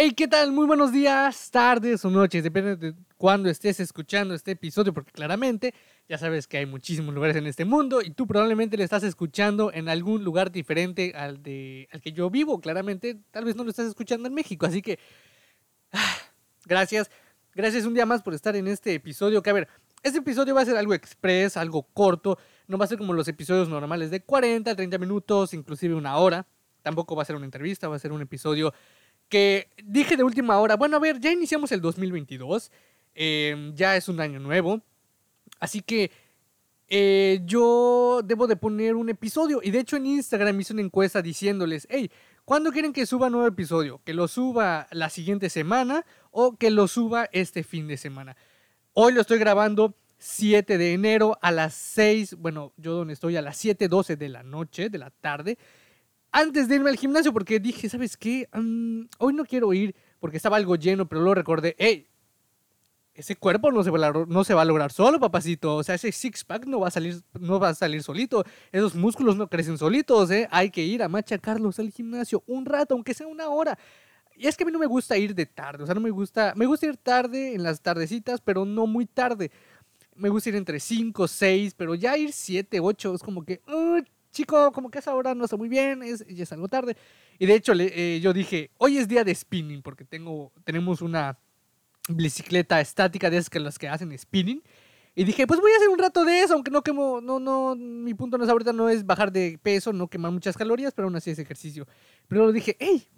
Hey, ¿qué tal? Muy buenos días, tardes o noches, depende de cuándo estés escuchando este episodio, porque claramente ya sabes que hay muchísimos lugares en este mundo y tú probablemente le estás escuchando en algún lugar diferente al, de, al que yo vivo. Claramente, tal vez no lo estás escuchando en México, así que ah, gracias. Gracias un día más por estar en este episodio. Que a ver, este episodio va a ser algo express, algo corto. No va a ser como los episodios normales de 40, 30 minutos, inclusive una hora. Tampoco va a ser una entrevista, va a ser un episodio que dije de última hora, bueno, a ver, ya iniciamos el 2022, em, ya es un año nuevo, así que eh, yo debo de poner un episodio, y de hecho en Instagram hice una encuesta diciéndoles, hey, ¿cuándo quieren que suba nuevo episodio? ¿Que lo suba la siguiente semana o que lo suba este fin de semana? Hoy lo estoy grabando 7 de enero a las 6, bueno, yo donde estoy a las 7.12 de la noche, de la tarde antes de irme al gimnasio porque dije, ¿sabes qué? Mm, hoy no quiero ir porque estaba algo lleno, pero luego recordé, hey, ese cuerpo no se, va a, no se va a lograr solo, papacito. O sea, ese six-pack no va a salir, no va a salir solito. Esos músculos no crecen solitos, ¿eh? Hay que ir a machacarlos al gimnasio un rato, aunque sea una hora. Y es que a mí no me gusta ir de tarde, o sea, no me gusta, me gusta ir tarde en las tardecitas, pero no muy tarde. Me gusta ir entre 5, 6, pero ya ir 7, 8 es como que, chico, como que esa hora no está muy bien, es, ya es algo tarde. Y de hecho, eh, yo dije, hoy es día de spinning, porque tengo, tenemos una bicicleta estática de esas que las que hacen spinning. Y dije, pues voy a hacer un rato de eso, aunque no quemo, no, no, mi punto no es ahorita no es bajar de peso, no quemar muchas calorías, pero aún así es ejercicio. Pero lo dije, hey,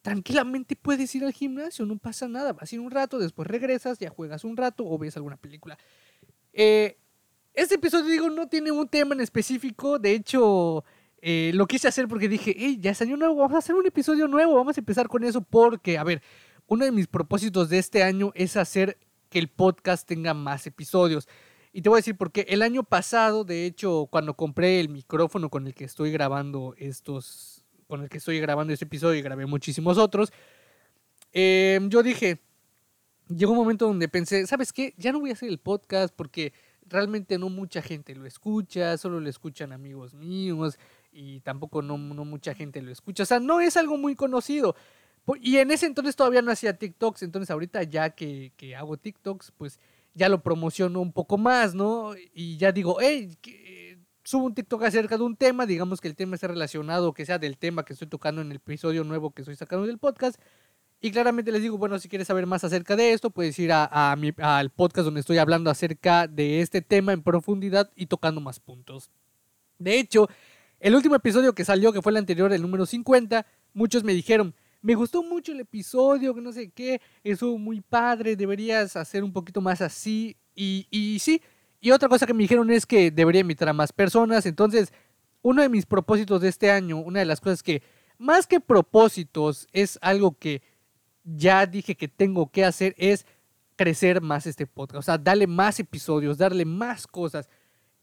tranquilamente puedes ir al gimnasio, no pasa nada, vas a ir un rato, después regresas, ya juegas un rato o ves alguna película. Eh, este episodio, digo, no tiene un tema en específico. De hecho, eh, lo quise hacer porque dije, hey, ya es año nuevo, vamos a hacer un episodio nuevo. Vamos a empezar con eso porque, a ver, uno de mis propósitos de este año es hacer que el podcast tenga más episodios. Y te voy a decir porque el año pasado, de hecho, cuando compré el micrófono con el que estoy grabando estos, con el que estoy grabando este episodio y grabé muchísimos otros, em, yo dije, llegó un momento donde pensé, ¿sabes qué? Ya no voy a hacer el podcast porque realmente no mucha gente lo escucha, solo lo escuchan amigos míos y tampoco no, mucha gente lo escucha. O sea, no es algo muy conocido. Y en ese entonces todavía no hacía TikToks, entonces ahorita ya que, hago TikToks, pues ya lo promociono un poco más, ¿no? Y ya digo, hey, subo un TikTok acerca de un tema, digamos que el tema esté relacionado, que sea del tema que estoy tocando en el episodio nuevo que estoy sacando del podcast. Y claramente les digo, bueno, si quieres saber más acerca de esto, puedes ir al podcast donde estoy hablando acerca de este tema en profundidad y tocando más puntos. De hecho, el último episodio que salió, que fue el anterior, el número 50, muchos me dijeron, me gustó mucho el episodio, que no sé qué, eso muy padre, deberías hacer un poquito más así. Y, y sí, y otra cosa que me dijeron es que debería invitar a más personas. Entonces, uno de mis propósitos de este año, una de las cosas que, más que propósitos, es algo que ya dije que tengo que hacer es crecer más este podcast, o sea, darle más episodios, darle más cosas.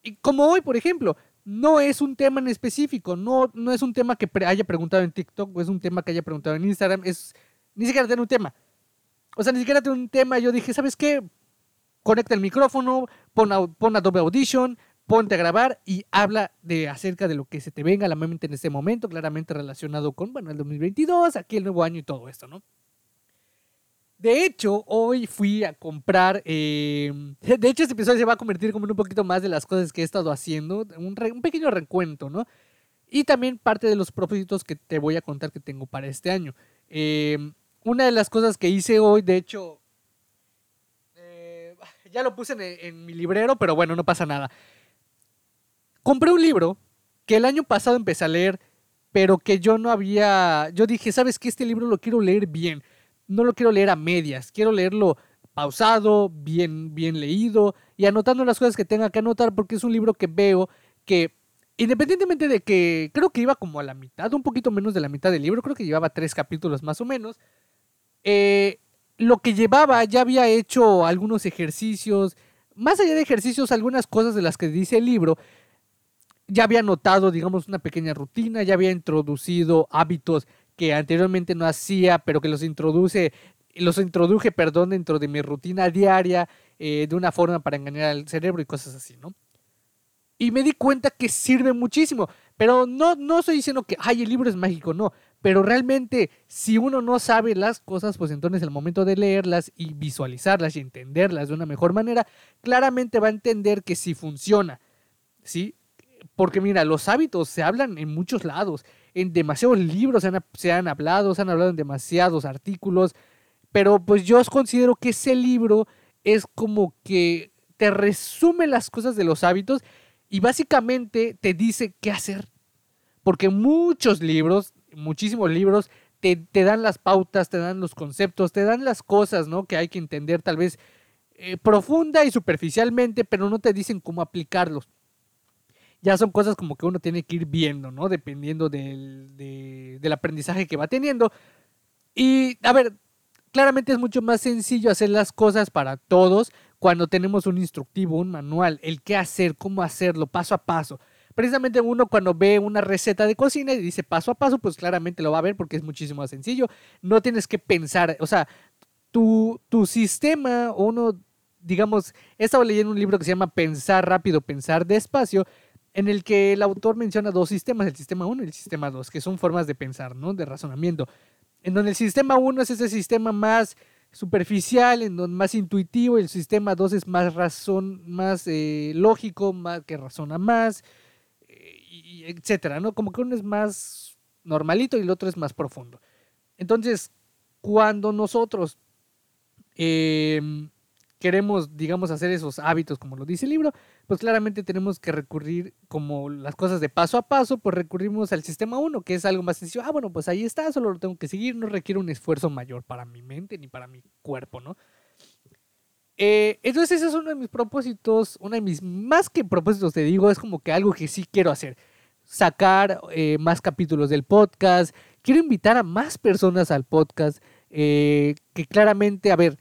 Y como hoy, por ejemplo, no es un tema en específico, no, no es un tema que haya preguntado en TikTok o es un tema que haya preguntado en Instagram, es ni siquiera tener un tema. O sea, ni siquiera tener un tema, yo dije, ¿sabes qué? Conecta el micrófono, pon, pon Adobe Audition, ponte a grabar y habla de acerca de lo que se te venga a la mente en este momento, claramente relacionado con, bueno, el 2022, aquí el nuevo año y todo esto, ¿no? De hecho, hoy fui a comprar. Eh, de hecho, este episodio se va a convertir como en un poquito más de las cosas que he estado haciendo. Un, pequeño recuento, ¿no? Y también parte de los propósitos que te voy a contar que tengo para este año. Eh, una de las cosas que hice hoy, de hecho. Eh, ya lo puse en mi librero, pero bueno, no pasa nada. Compré un libro que el año pasado empecé a leer, pero que yo no había. Yo dije, ¿sabes qué? Este libro lo quiero leer bien no lo quiero leer a medias, quiero leerlo pausado, bien, bien leído y anotando las cosas que tenga que anotar porque es un libro que veo que independientemente de que creo que iba como a la mitad, un poquito menos de la mitad del libro, creo que llevaba tres capítulos más o menos, eh, lo que llevaba ya había hecho algunos ejercicios, más allá de ejercicios, algunas cosas de las que dice el libro, ya había notado, digamos, una pequeña rutina, ya había introducido hábitos que anteriormente no hacía, pero que los introduce, los introduje, perdón, dentro de mi rutina diaria, eh, de una forma para engañar al cerebro y cosas así, ¿no? Y me di cuenta que sirve muchísimo, pero no, no estoy diciendo que, ay, el libro es mágico, no, pero realmente si uno no sabe las cosas, pues entonces el momento de leerlas y visualizarlas y entenderlas de una mejor manera, claramente va a entender que sí funciona, ¿sí? Porque mira, los hábitos se hablan en muchos lados, en demasiados libros se han, se han hablado, se han hablado en demasiados artículos, pero pues yo considero que ese libro es como que te resume las cosas de los hábitos y básicamente te dice qué hacer. Porque muchos libros, muchísimos libros, te, te, dan las pautas, te dan los conceptos, te dan las cosas, ¿no? Que hay que entender tal vez eh, profunda y superficialmente, pero no te dicen cómo aplicarlos. Ya son cosas como que uno tiene que ir viendo, ¿no? Dependiendo del, del aprendizaje que va teniendo. Y, a ver, claramente es mucho más sencillo hacer las cosas para todos cuando tenemos un instructivo, un manual, el qué hacer, cómo hacerlo, paso a paso. Precisamente uno cuando ve una receta de cocina y dice paso a paso, pues claramente lo va a ver porque es muchísimo más sencillo. No tienes que pensar, o sea, tu, tu sistema, uno, digamos, he estado leyendo un libro que se llama Pensar rápido, pensar despacio, en el que el autor menciona dos sistemas, el sistema 1 y el sistema 2, que son formas de pensar, ¿no? De razonamiento. En donde el sistema 1 es ese sistema más superficial, en donde más intuitivo, el sistema 2 es más razón, más eh, lógico, más que razona más, eh, etcétera, ¿no? Como que uno es más normalito y el otro es más profundo. Entonces, cuando nosotros em, queremos, digamos, hacer esos hábitos, como lo dice el libro, pues claramente tenemos que recurrir, como las cosas de paso a paso, pues recurrimos al sistema 1, que es algo más sencillo. Ah, bueno, pues ahí está, solo lo tengo que seguir, no requiere un esfuerzo mayor para mi mente ni para mi cuerpo, ¿no? Eh, entonces ese es uno de mis propósitos, uno de mis, más que propósitos te digo, es como que algo que sí quiero hacer. Sacar eh, más capítulos del podcast, quiero invitar a más personas al podcast, eh, que claramente, a ver,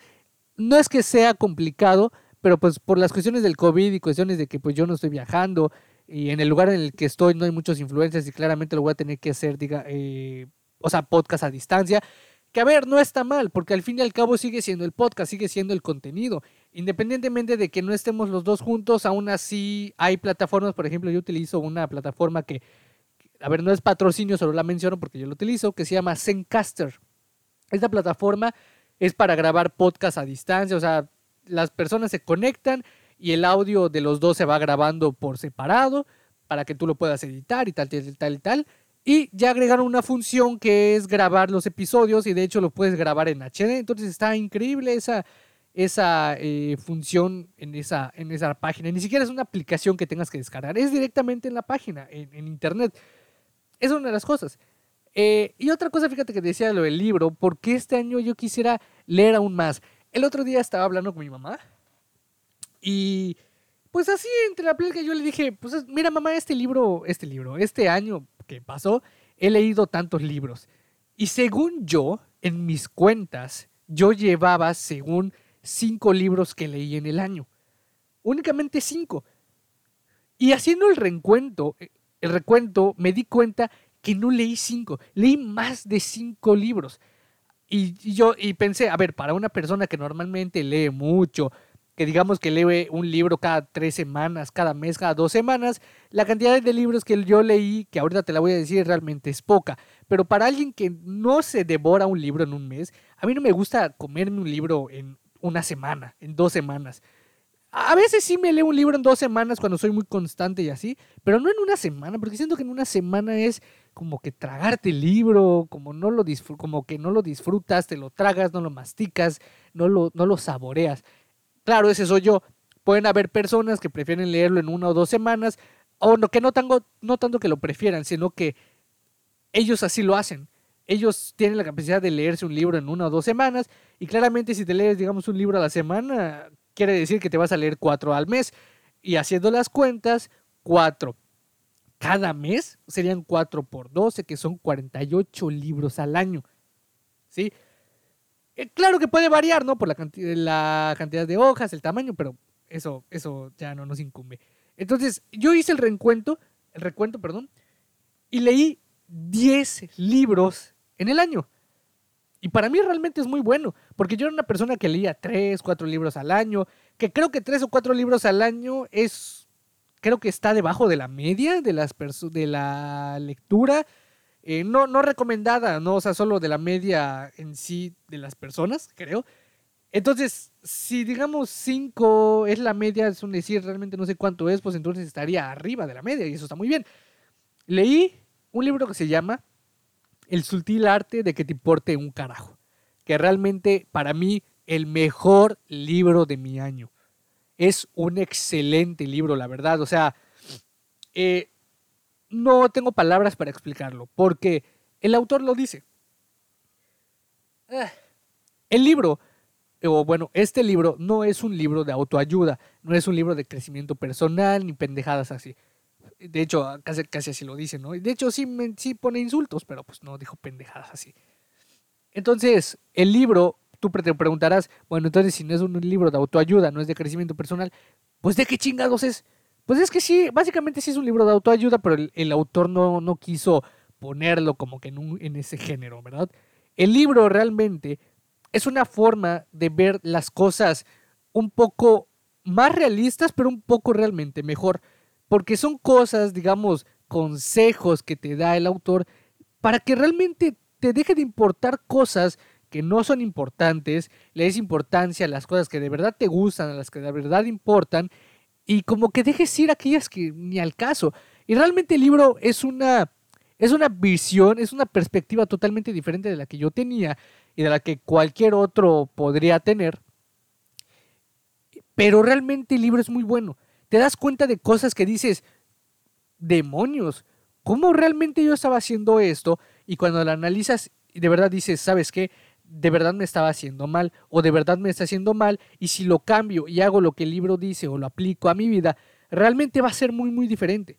no es que sea complicado, pero pues por las cuestiones del COVID y cuestiones de que pues yo no estoy viajando y en el lugar en el que estoy no hay muchos influencers y claramente lo voy a tener que hacer, diga, eh, o sea, podcast a distancia. Que a ver, no está mal, porque al fin y al cabo sigue siendo el podcast, sigue siendo el contenido. Independientemente de que no estemos los dos juntos, aún así hay plataformas, por ejemplo, yo utilizo una plataforma que, a ver, no es patrocinio, solo la menciono porque yo lo utilizo, que se llama Zencaster. Esta plataforma es para grabar podcast a distancia, o sea, las personas se conectan y el audio de los dos se va grabando por separado para que tú lo puedas editar y tal, tal, tal tal. Y ya agregaron una función que es grabar los episodios y de hecho lo puedes grabar en HD. Entonces está increíble esa, esa eh, función en esa, en esa página. Ni siquiera es una aplicación que tengas que descargar, es directamente en la página, en, internet. Es una de las cosas. Eh, y otra cosa, fíjate que decía lo del libro, porque este año yo quisiera leer aún más. El otro día estaba hablando con mi mamá y pues así entre la plática yo le dije, pues mira mamá, este libro, este libro, este año que pasó, he leído tantos libros. Y según yo, en mis cuentas, yo llevaba según cinco libros que leí en el año. Únicamente cinco. Y haciendo el recuento, el recuento, me di cuenta que no leí cinco, leí más de cinco libros. Y, yo y pensé, a ver, para una persona que normalmente lee mucho, que digamos que lee un libro cada tres semanas, cada mes, cada dos semanas, la cantidad de libros que yo leí, que ahorita te la voy a decir, realmente es poca. Pero para alguien que no se devora un libro en un mes, a mí no me gusta comerme un libro en una semana, en dos semanas. A veces sí me leo un libro en dos semanas cuando soy muy constante y así, pero no en una semana, porque siento que en una semana es como que tragarte el libro, como, no lo como que no lo disfrutas, te lo tragas, no lo masticas, no lo, no lo saboreas. Claro, ese soy yo. Pueden haber personas que prefieren leerlo en una o dos semanas, o no, que no, tanto, no tanto que lo prefieran, sino que ellos así lo hacen. Ellos tienen la capacidad de leerse un libro en una o dos semanas, y claramente si te lees, digamos, un libro a la semana, quiere decir que te vas a leer cuatro al mes. Y haciendo las cuentas, cuatro. Cada mes serían cuatro por doce, que son 48 libros al año. ¿Sí? Eh, claro que puede variar, ¿no? Por la, la cantidad de hojas, el tamaño, pero eso, eso ya no nos incumbe. Entonces, yo hice el recuento, el recuento, perdón, y leí 10 libros en el año. Y para mí realmente es muy bueno, porque yo era una persona que leía tres, cuatro libros al año, que creo que tres o cuatro libros al año es, creo que está debajo de la media de, las de la lectura. eh, no, no recomendada, ¿no? O sea, solo de la media en sí de las personas, creo. Entonces, si digamos 5 es la media, es un decir, realmente no sé cuánto es, pues entonces estaría arriba de la media y eso está muy bien. Leí un libro que se llama El sutil arte de que te importe un carajo, que realmente para mí el mejor libro de mi año. Es un excelente libro, la verdad. O sea, eh, no tengo palabras para explicarlo, porque el autor lo dice. Ah, el libro, o bueno, este libro no es un libro de autoayuda, no es un libro de crecimiento personal ni pendejadas así. De hecho, casi, casi así lo dice, ¿no? De hecho, sí, sí pone insultos, pero pues no dijo pendejadas así. Entonces, el libro, tú te preguntarás, bueno, entonces si no es un libro de autoayuda, no es de crecimiento personal, pues de qué chingados es. Pues es que sí, básicamente sí es un libro de autoayuda, pero el, autor no, no, quiso ponerlo como que en, en ese género, ¿verdad? El libro realmente es una forma de ver las cosas un poco más realistas, pero un poco realmente mejor, porque son cosas, digamos, consejos que te da el autor para que realmente te deje de importar cosas que no son importantes, le des importancia a las cosas que de verdad te gustan, a las que de verdad importan, y como que dejes ir aquellas que ni al caso. Y realmente el libro es una, es una visión, es una perspectiva totalmente diferente de la que yo tenía y de la que cualquier otro podría tener. Pero realmente el libro es muy bueno. Te das cuenta de cosas que dices, demonios, ¿cómo realmente yo estaba haciendo esto? Y cuando la analizas, de verdad dices, ¿sabes qué? De verdad me estaba haciendo mal o de verdad me está haciendo mal y si lo cambio y hago lo que el libro dice o lo aplico a mi vida, realmente va a ser muy muy diferente.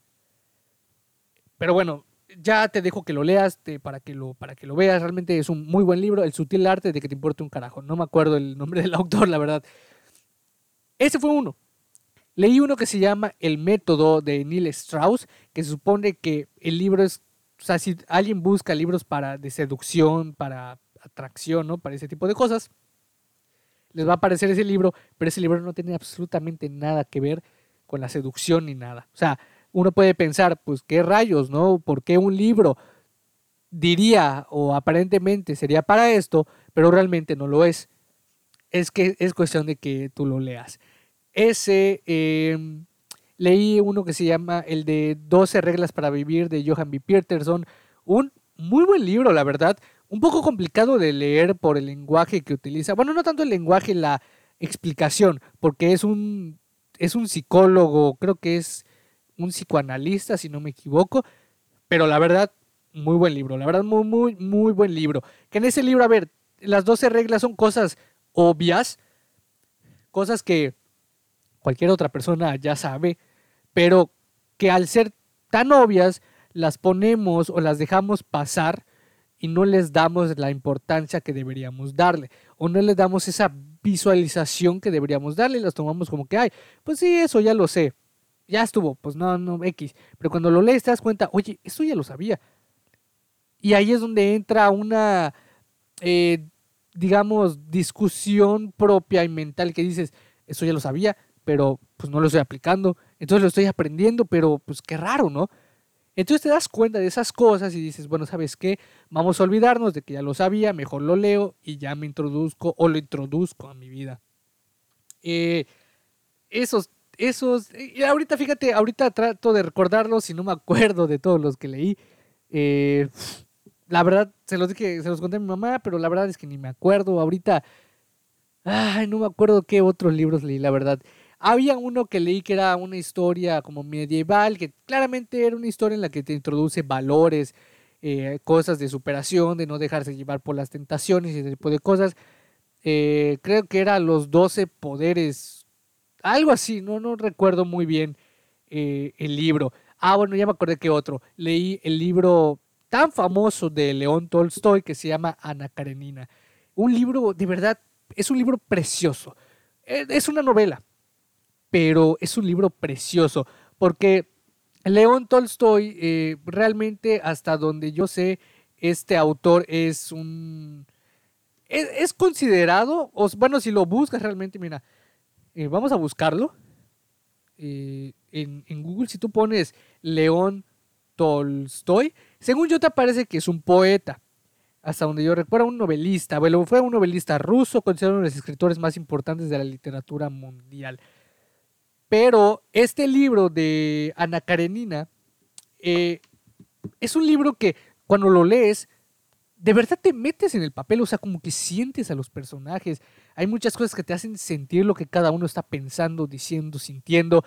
Pero bueno, ya te dejo que lo leas para, que lo, para que lo veas. Realmente es un muy buen libro, El sutil arte de que te importe un carajo. No me acuerdo el nombre del autor, la verdad. Ese fue uno. Leí uno que se llama El método de Neil Strauss, que supone que el libro es, o sea, si alguien busca libros para de seducción, para atracción, ¿no? Para ese tipo de cosas. Les va a aparecer ese libro, pero ese libro no tiene absolutamente nada que ver con la seducción ni nada. O sea, uno puede pensar, pues, ¿qué rayos, no? ¿Por qué un libro diría o aparentemente sería para esto, pero realmente no lo es? Es que es cuestión de que tú lo leas. Ese, em, leí uno que se llama el de 12 reglas para vivir de Johan B. Peterson, un muy buen libro, la verdad un poco complicado de leer por el lenguaje que utiliza. Bueno, no tanto el lenguaje, la explicación, porque es un, es un psicólogo, creo que es un psicoanalista, si no me equivoco, pero la verdad, muy buen libro, la verdad, muy, muy, muy buen libro. Que en ese libro, a ver, las 12 reglas son cosas obvias, cosas que cualquier otra persona ya sabe, pero que al ser tan obvias, las ponemos o las dejamos pasar y no les damos la importancia que deberíamos darle o no les damos esa visualización que deberíamos darle y las tomamos como que, ay, pues sí, eso ya lo sé, ya estuvo, pues no, no, X. Pero cuando lo lees te das cuenta, oye, esto ya lo sabía. Y ahí es donde entra una, eh, digamos, discusión propia y mental que dices, eso ya lo sabía, pero pues no lo estoy aplicando, entonces lo estoy aprendiendo, pero pues qué raro, ¿no? Entonces te das cuenta de esas cosas y dices, bueno, ¿sabes qué? Vamos a olvidarnos de que ya lo sabía, mejor lo leo y ya me introduzco o lo introduzco a mi vida. Eh, esos, esos, y ahorita fíjate, ahorita trato de recordarlos y no me acuerdo de todos los que leí. Eh, la verdad, se los dije, se los conté a mi mamá, pero la verdad es que ni me acuerdo. Ahorita, ay, no me acuerdo qué otros libros leí, la verdad. Había uno que leí que era una historia como medieval, que claramente era una historia en la que te introduce valores, eh, cosas de superación, de no dejarse llevar por las tentaciones y ese tipo de cosas. Eh, creo que era los 12 poderes, algo así, no, no recuerdo muy bien eh, el libro. Ah, bueno, ya me acordé que otro. Leí el libro tan famoso de León Tolstoy que se llama Ana Karenina. Un libro, de verdad, es un libro precioso. Es una novela, pero es un libro precioso porque León Tolstoy eh, realmente hasta donde yo sé este autor es un es, considerado o, bueno si lo buscas realmente mira eh, vamos a buscarlo eh, en, en, Google si tú pones León Tolstoy Según yo te parece que es un poeta, hasta donde yo recuerdo, un novelista. Bueno, fue un novelista ruso, considerado uno de los escritores más importantes de la literatura mundial. Pero este libro de Ana Karenina eh, es un libro que cuando lo lees, de verdad te metes en el papel, o sea, como que sientes a los personajes. Hay muchas cosas que te hacen sentir lo que cada uno está pensando, diciendo, sintiendo.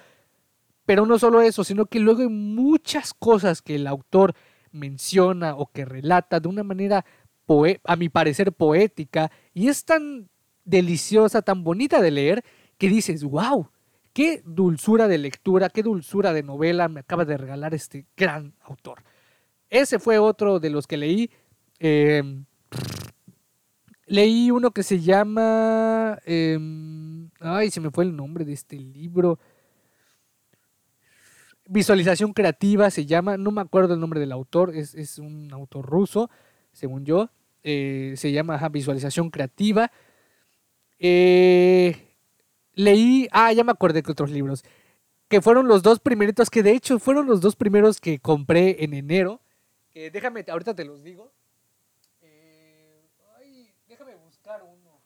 Pero no solo eso, sino que luego hay muchas cosas que el autor menciona o que relata de una manera, a mi parecer, poética. Y es tan deliciosa, tan bonita de leer, que dices, wow, qué dulzura de lectura, qué dulzura de novela me acaba de regalar este gran autor. Ese fue otro de los que leí. Em, leí uno que se llama... Em, ay, se me fue el nombre de este libro. Visualización creativa se llama, no me acuerdo el nombre del autor, es, un autor ruso, según yo. Eh, se llama Visualización creativa. Eh, leí, ah, ya me acordé que otros libros, que fueron los dos primeritos, que de hecho fueron los dos primeros que compré en enero déjame, ahorita te los digo. Eh, ay, déjame buscar uno.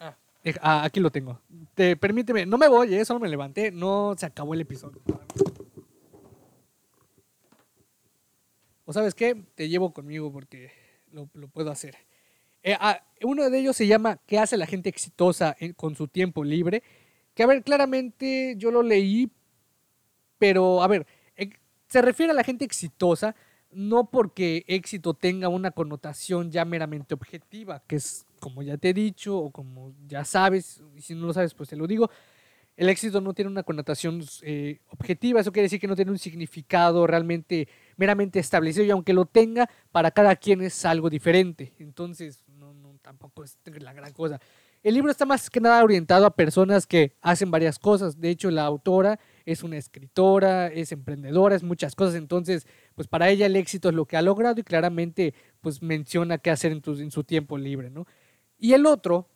Ah, ah, aquí lo tengo. Te, permíteme, no me voy, eh, solo me levanté, no se acabó el episodio. ¿O sabes qué? Te llevo conmigo porque lo, puedo hacer. Eh, ah, uno de ellos se llama ¿Qué hace la gente exitosa con su tiempo libre? Que a ver, claramente yo lo leí, pero a ver, se refiere a la gente exitosa, no porque éxito tenga una connotación ya meramente objetiva, que es como ya te he dicho o como ya sabes, y si no lo sabes, pues te lo digo. El éxito no tiene una connotación eh, objetiva, eso quiere decir que no tiene un significado realmente meramente establecido y aunque lo tenga, para cada quien es algo diferente. Entonces, tampoco es la gran cosa. El libro está más que nada orientado a personas que hacen varias cosas. De hecho, la autora es una escritora, es emprendedora, es muchas cosas. Entonces, pues para ella el éxito es lo que ha logrado y claramente pues menciona qué hacer en, su tiempo libre, ¿no? Y el otro,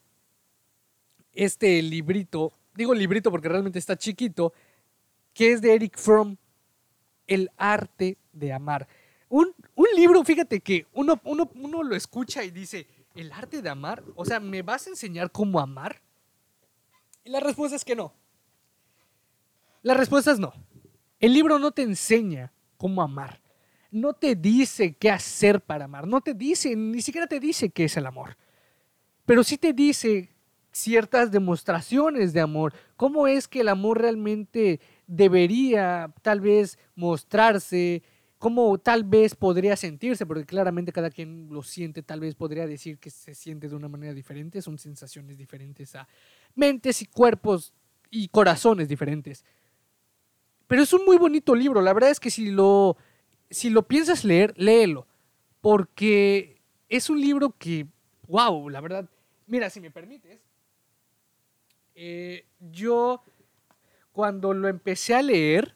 este librito, digo librito porque realmente está chiquito, que es de Eric Fromm, El arte de amar. Un, libro, fíjate que uno, uno, uno lo escucha y dice, ¿el arte de amar? O sea, ¿me vas a enseñar cómo amar? Y la respuesta es que no. La respuesta es no. El libro no te enseña cómo amar. No te dice qué hacer para amar. No te dice, ni siquiera te dice qué es el amor. Pero sí te dice ciertas demostraciones de amor. ¿Cómo es que el amor realmente debería tal vez mostrarse? ¿Cómo tal vez podría sentirse? Porque claramente cada quien lo siente, tal vez podría decir que se siente de una manera diferente. Son sensaciones diferentes a mentes y cuerpos y corazones diferentes. Pero es un muy bonito libro. La verdad es que si lo, si lo piensas leer, léelo. Porque es un libro que, wow, la verdad. Mira, si me permites, eh, yo cuando lo empecé a leer,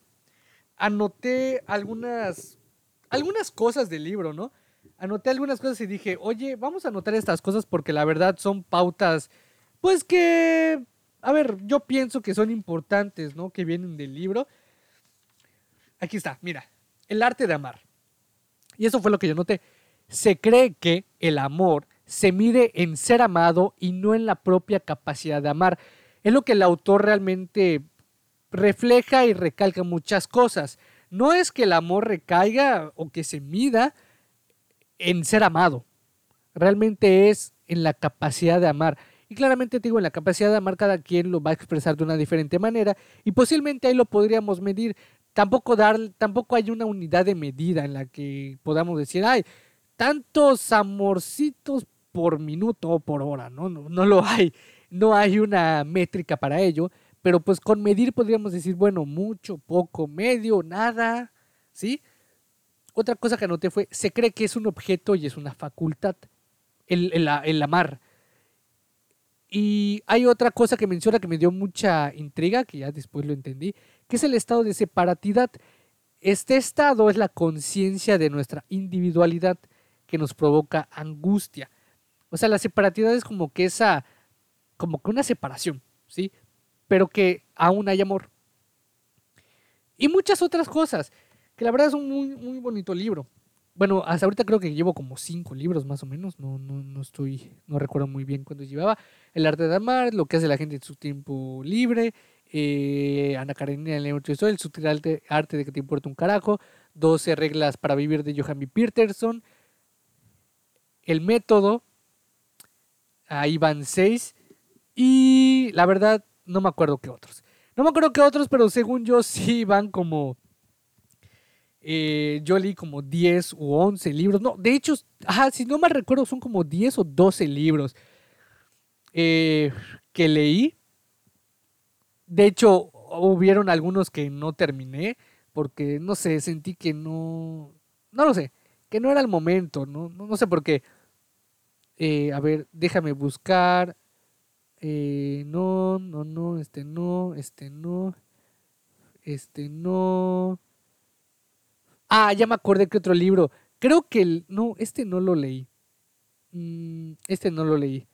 anoté algunas, algunas cosas del libro, ¿no? Anoté algunas cosas y dije, oye, vamos a anotar estas cosas porque la verdad son pautas, pues que, a ver, yo pienso que son importantes, ¿no? Que vienen del libro. Aquí está, mira, el arte de amar. Y eso fue lo que yo noté. Se cree que el amor se mide en ser amado y no en la propia capacidad de amar. Es lo que el autor realmente refleja y recalca muchas cosas. No es que el amor recaiga o que se mida en ser amado. Realmente es en la capacidad de amar. Y claramente digo, en la capacidad de amar cada quien lo va a expresar de una diferente manera y posiblemente ahí lo podríamos medir tampoco dar, tampoco hay una unidad de medida en la que podamos decir, ay, tantos amorcitos por minuto o por hora, ¿no? No, no lo hay, no hay una métrica para ello, pero pues con medir podríamos decir, bueno, mucho, poco, medio, nada, ¿sí? Otra cosa que anoté fue, se cree que es un objeto y es una facultad, el, el, el amar. Y hay otra cosa que menciona que me dio mucha intriga, que ya después lo entendí, que es el estado de separatidad. Este estado es la conciencia de nuestra individualidad que nos provoca angustia. O sea, la separatidad es como que esa, como que una separación, ¿sí? Pero que aún hay amor. Y muchas otras cosas. que la verdad es un muy, muy bonito libro. Bueno, hasta ahorita creo que llevo como cinco libros más o menos, no, no, no estoy, no recuerdo muy bien cuántos llevaba. El arte de amar, lo que hace la gente en su tiempo libre, eh, Ana Karenina, el el sutil arte, arte de que te importa un carajo, 12 reglas para vivir de Johan B. Peterson, el método, ahí van seis, y la verdad no me acuerdo qué otros. No me acuerdo qué otros, pero según yo sí van como eh, yo leí como 10 u 11 libros. No, de hecho, si no me recuerdo, son como 10 o 12 libros eh, que leí. De hecho, hubieron algunos que no terminé porque, no sé, sentí que no... No lo sé, que no era el momento, no, no, sé por qué. Eh, a ver, déjame buscar. No, no, no, este no, este no, este no. Ah, ya me acordé que otro libro. Creo que el. No, este no lo leí. Mm, este no lo leí.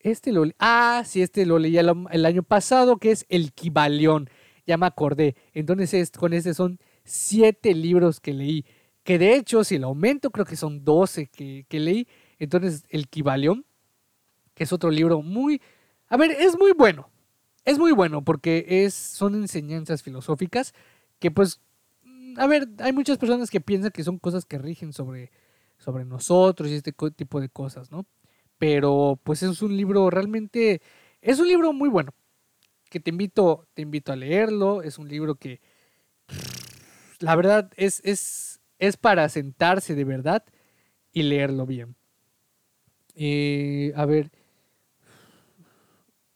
Este lo leí. Ah, sí, este lo leí el, año pasado, que es El Kibaleón. Ya me acordé. Entonces, con este son siete libros que leí. Que de hecho, si lo aumento, creo que son doce que, leí. Entonces, El Kibaleón, que es otro libro muy. A ver, es muy bueno. Es muy bueno porque es, son enseñanzas filosóficas que pues a ver, hay muchas personas que piensan que son cosas que rigen sobre, sobre nosotros y este tipo de cosas, ¿no? Pero pues es un libro realmente, es un libro muy bueno, que te invito, te invito a leerlo, es un libro que la verdad es, es, es para sentarse de verdad y leerlo bien. Eh, a ver.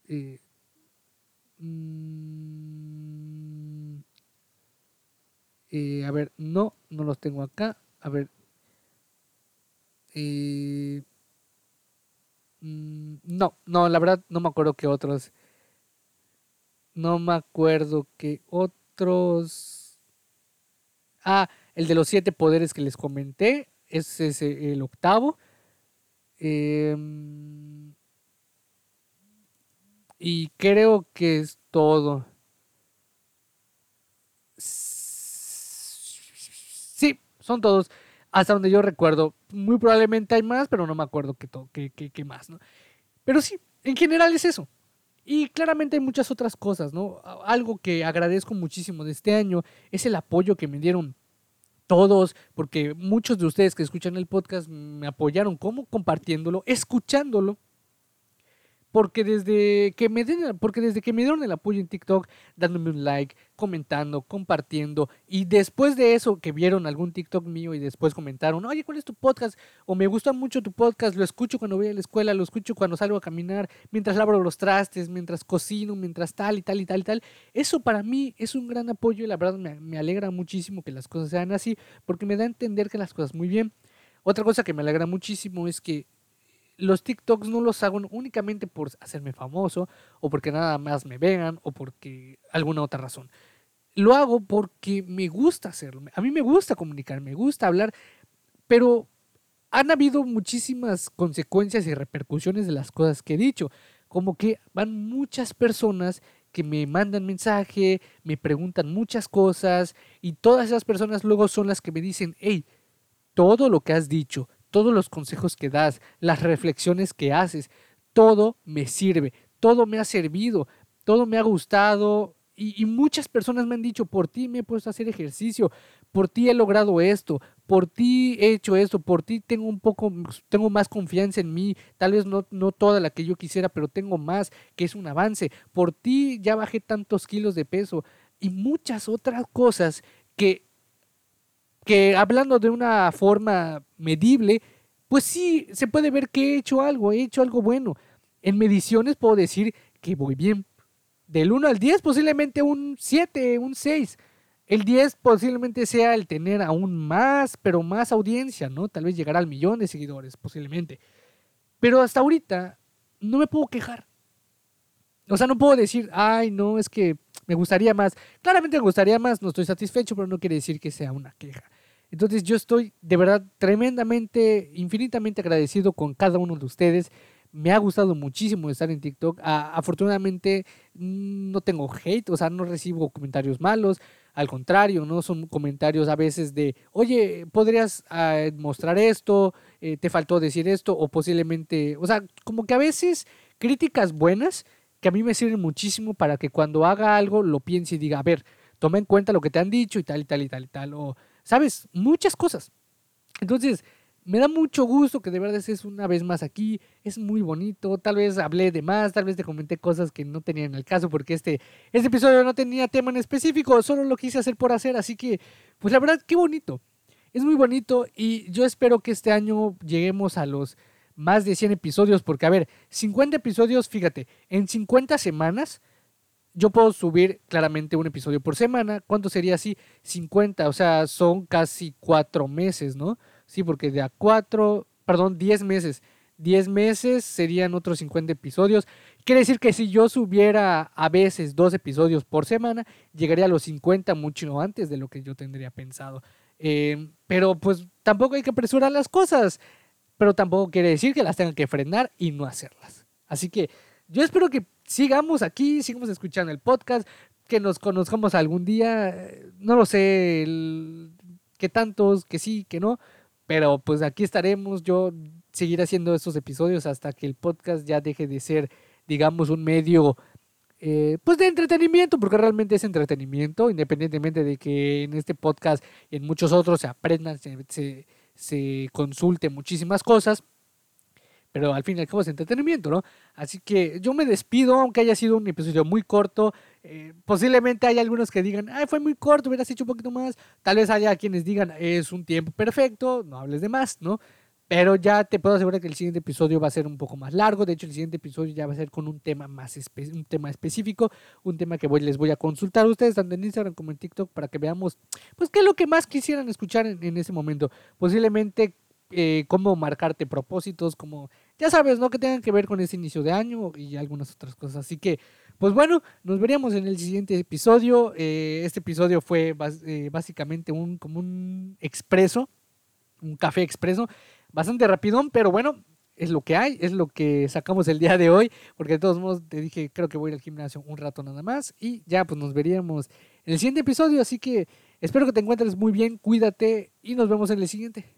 Eh, mm, eh, a ver, no, no los tengo acá. A ver. Eh, mm, no, no, la verdad no me acuerdo qué otros. No me acuerdo qué otros. Ah, el de los siete poderes que les comenté. Ese es el octavo. Em, y creo que es todo. Son todos, hasta donde yo recuerdo. Muy probablemente hay más, pero no me acuerdo qué, qué, más, ¿no? Pero sí, en general es eso. Y claramente hay muchas otras cosas, ¿no? Algo que agradezco muchísimo de este año es el apoyo que me dieron todos, porque muchos de ustedes que escuchan el podcast me apoyaron, como compartiéndolo, escuchándolo porque desde que me den, porque desde que me dieron el apoyo en TikTok, dándome un like, comentando, compartiendo, y después de eso que vieron algún TikTok mío y después comentaron, oye, ¿cuál es tu podcast? O me gusta mucho tu podcast, lo escucho cuando voy a la escuela, lo escucho cuando salgo a caminar, mientras lavo los trastes, mientras cocino, mientras tal y tal y tal y tal. Eso para mí es un gran apoyo y la verdad me, me alegra muchísimo que las cosas sean así, porque me da a entender que las cosas muy bien. Otra cosa que me alegra muchísimo es que los TikToks no los hago únicamente por hacerme famoso o porque nada más me vean o porque alguna otra razón. Lo hago porque me gusta hacerlo. A mí me gusta comunicar, me gusta hablar, pero han habido muchísimas consecuencias y repercusiones de las cosas que he dicho. Como que van muchas personas que me mandan mensaje, me preguntan muchas cosas y todas esas personas luego son las que me dicen, hey, todo lo que has dicho, todos los consejos que das, las reflexiones que haces, todo me sirve, todo me ha servido, todo me ha gustado y, muchas personas me han dicho, por ti me he puesto a hacer ejercicio, por ti he logrado esto, por ti he hecho esto, por ti tengo un poco, tengo más confianza en mí, tal vez no, no toda la que yo quisiera, pero tengo más, que es un avance, por ti ya bajé tantos kilos de peso y muchas otras cosas que que hablando de una forma medible, pues sí, se puede ver que he hecho algo, he hecho algo bueno. En mediciones puedo decir que voy bien. Del 1 al 10 posiblemente un 7, un 6. El 10 posiblemente sea el tener aún más, pero más audiencia, ¿no? Tal vez llegar al millón de seguidores, posiblemente. Pero hasta ahorita no me puedo quejar. O sea, no puedo decir, ay, no, es que me gustaría más. Claramente me gustaría más, no estoy satisfecho, pero no quiere decir que sea una queja. Entonces yo estoy de verdad tremendamente, infinitamente agradecido con cada uno de ustedes. Me ha gustado muchísimo estar en TikTok. afortunadamente no tengo hate, o sea, no recibo comentarios malos. Al contrario, ¿no? Son comentarios a veces de, oye, podrías ah, mostrar esto, eh, te faltó decir esto, o posiblemente, o sea, como que a veces críticas buenas que a mí me sirven muchísimo para que cuando haga algo lo piense y diga, a ver, toma en cuenta lo que te han dicho y tal y tal y tal y tal, o, ¿sabes? Muchas cosas. Entonces, me da mucho gusto que de verdad estés una vez más aquí. Es muy bonito. Tal vez hablé de más, tal vez te comenté cosas que no tenían el caso porque este, este episodio no tenía tema en específico, solo lo quise hacer por hacer. Así que, pues la verdad, qué bonito. Es muy bonito y yo espero que este año lleguemos a los más de 100 episodios porque, a ver, 50 episodios, fíjate, en 50 semanas yo puedo subir claramente un episodio por semana. ¿Cuánto sería así? 50, o sea, son casi cuatro meses, ¿no? Sí, porque de a cuatro, perdón, diez meses. Diez meses serían otros 50 episodios. Quiere decir que si yo subiera a veces dos episodios por semana, llegaría a los 50 mucho antes de lo que yo tendría pensado. Em, pero pues tampoco hay que apresurar las cosas. Pero tampoco quiere decir que las tengan que frenar y no hacerlas. Así que yo espero que sigamos aquí, sigamos escuchando el podcast, que nos conozcamos algún día. No lo sé, que tantos, que sí, que no. Pero pues aquí estaremos, yo seguiré haciendo estos episodios hasta que el podcast ya deje de ser, digamos, un medio eh, pues de entretenimiento, porque realmente es entretenimiento, independientemente de que en este podcast y en muchos otros se aprendan, se, se consulte muchísimas cosas pero al fin y al cabo es entretenimiento, ¿no? Así que yo me despido, aunque haya sido un episodio muy corto. Eh, posiblemente hay algunos que digan, ay, fue muy corto, hubieras hecho un poquito más. Tal vez haya quienes digan, es un tiempo perfecto, no hables de más, ¿no? Pero ya te puedo asegurar que el siguiente episodio va a ser un poco más largo. De hecho, el siguiente episodio ya va a ser con un tema más un tema específico, un tema que les voy a consultar a ustedes tanto en Instagram como en TikTok para que veamos, pues, qué es lo que más quisieran escuchar en, en ese momento. Posiblemente eh, cómo marcarte propósitos, como ya sabes, ¿no? Que tengan que ver con ese inicio de año y algunas otras cosas. Así que, pues bueno, nos veríamos en el siguiente episodio. Eh, este episodio fue eh, básicamente un, como un expreso, un café expreso, bastante rapidón, pero bueno, es lo que hay, es lo que sacamos el día de hoy, porque de todos modos te dije, creo que voy al gimnasio un rato nada más y ya pues nos veríamos en el siguiente episodio, así que espero que te encuentres muy bien, cuídate y nos vemos en el siguiente.